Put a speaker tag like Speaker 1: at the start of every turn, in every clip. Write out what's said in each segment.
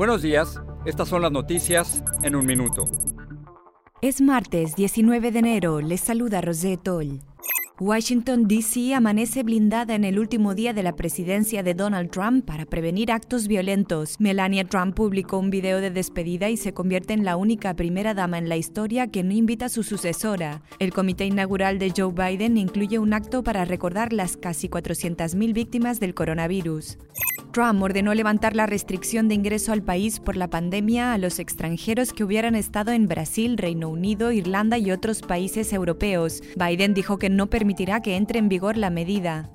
Speaker 1: Buenos días, estas son las noticias en un minuto.
Speaker 2: Es martes 19 de enero, les saluda Rosette Toll. Washington, D.C. amanece blindada en el último día de la presidencia de Donald Trump para prevenir actos violentos. Melania Trump publicó un video de despedida y se convierte en la única primera dama en la historia que no invita a su sucesora. El comité inaugural de Joe Biden incluye un acto para recordar las casi 400.000 víctimas del coronavirus. Trump ordenó levantar la restricción de ingreso al país por la pandemia a los extranjeros que hubieran estado en Brasil, Reino Unido, Irlanda y otros países europeos. Biden dijo que no permitirá que entre en vigor la medida.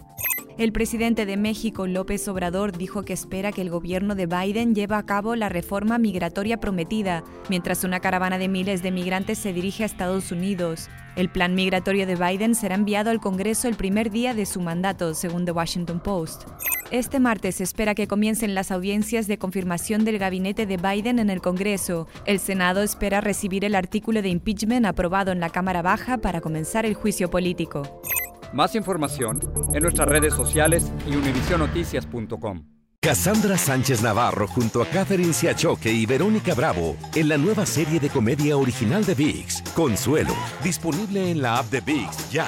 Speaker 2: El presidente de México, López Obrador, dijo que espera que el gobierno de Biden lleve a cabo la reforma migratoria prometida, mientras una caravana de miles de migrantes se dirige a Estados Unidos. El plan migratorio de Biden será enviado al Congreso el primer día de su mandato, según The Washington Post. Este martes se espera que comiencen las audiencias de confirmación del gabinete de Biden en el Congreso. El Senado espera recibir el artículo de impeachment aprobado en la Cámara Baja para comenzar el juicio político.
Speaker 1: Más información en nuestras redes sociales y univisionoticias.com.
Speaker 3: Cassandra Sánchez Navarro junto a Catherine Siachoque y Verónica Bravo en la nueva serie de comedia original de VIX, Consuelo, disponible en la app de VIX ya.